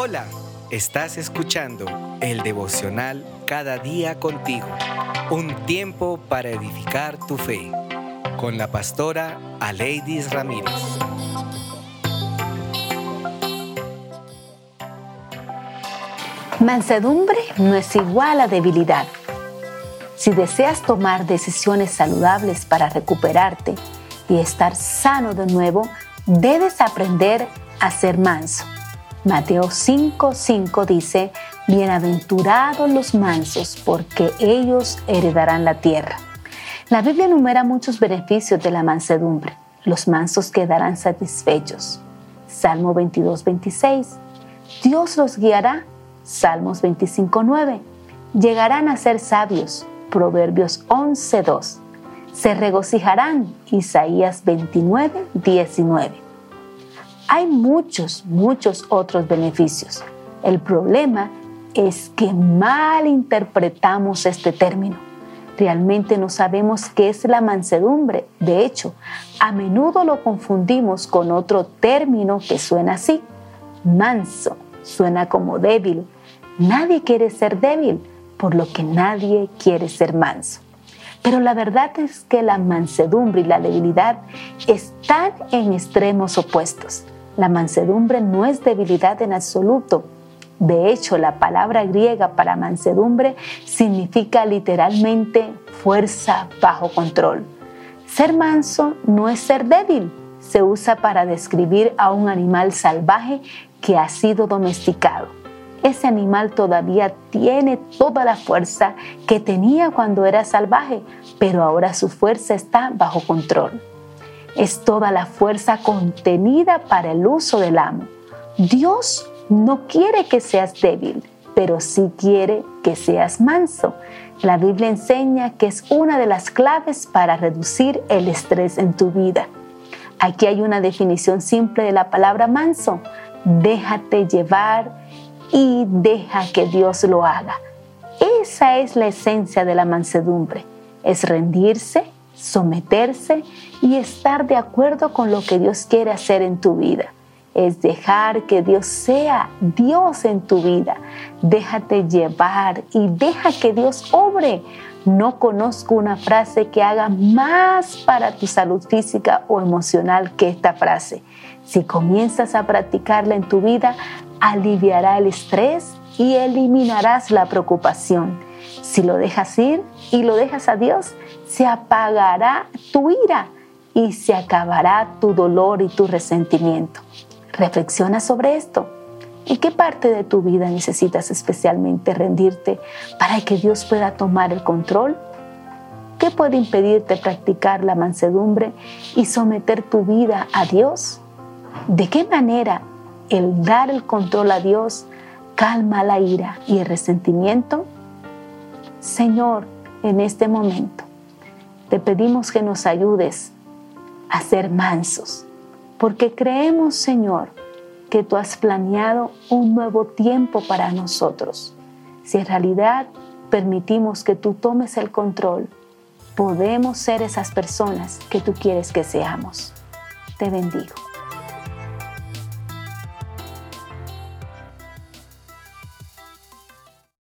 Hola, estás escuchando el devocional Cada día contigo, un tiempo para edificar tu fe, con la pastora Aleidis Ramírez. Mansedumbre no es igual a debilidad. Si deseas tomar decisiones saludables para recuperarte y estar sano de nuevo, debes aprender a ser manso. Mateo 5:5 5 dice, Bienaventurados los mansos, porque ellos heredarán la tierra. La Biblia enumera muchos beneficios de la mansedumbre. Los mansos quedarán satisfechos. Salmo 22:26. Dios los guiará. Salmos 25:9. Llegarán a ser sabios. Proverbios 11:2. Se regocijarán. Isaías 29:19 hay muchos, muchos otros beneficios. El problema es que mal interpretamos este término. Realmente no sabemos qué es la mansedumbre. De hecho, a menudo lo confundimos con otro término que suena así. Manso. Suena como débil. Nadie quiere ser débil, por lo que nadie quiere ser manso. Pero la verdad es que la mansedumbre y la debilidad están en extremos opuestos. La mansedumbre no es debilidad en absoluto. De hecho, la palabra griega para mansedumbre significa literalmente fuerza bajo control. Ser manso no es ser débil. Se usa para describir a un animal salvaje que ha sido domesticado. Ese animal todavía tiene toda la fuerza que tenía cuando era salvaje, pero ahora su fuerza está bajo control es toda la fuerza contenida para el uso del amo. Dios no quiere que seas débil, pero sí quiere que seas manso. La Biblia enseña que es una de las claves para reducir el estrés en tu vida. Aquí hay una definición simple de la palabra manso. Déjate llevar y deja que Dios lo haga. Esa es la esencia de la mansedumbre. Es rendirse, someterse y estar de acuerdo con lo que Dios quiere hacer en tu vida. Es dejar que Dios sea Dios en tu vida. Déjate llevar y deja que Dios obre. No conozco una frase que haga más para tu salud física o emocional que esta frase. Si comienzas a practicarla en tu vida, aliviará el estrés y eliminarás la preocupación. Si lo dejas ir y lo dejas a Dios, se apagará tu ira y se acabará tu dolor y tu resentimiento. Reflexiona sobre esto. ¿En qué parte de tu vida necesitas especialmente rendirte para que Dios pueda tomar el control? ¿Qué puede impedirte practicar la mansedumbre y someter tu vida a Dios? ¿De qué manera el dar el control a Dios calma la ira y el resentimiento? Señor, en este momento te pedimos que nos ayudes a ser mansos, porque creemos, Señor, que tú has planeado un nuevo tiempo para nosotros. Si en realidad permitimos que tú tomes el control, podemos ser esas personas que tú quieres que seamos. Te bendigo.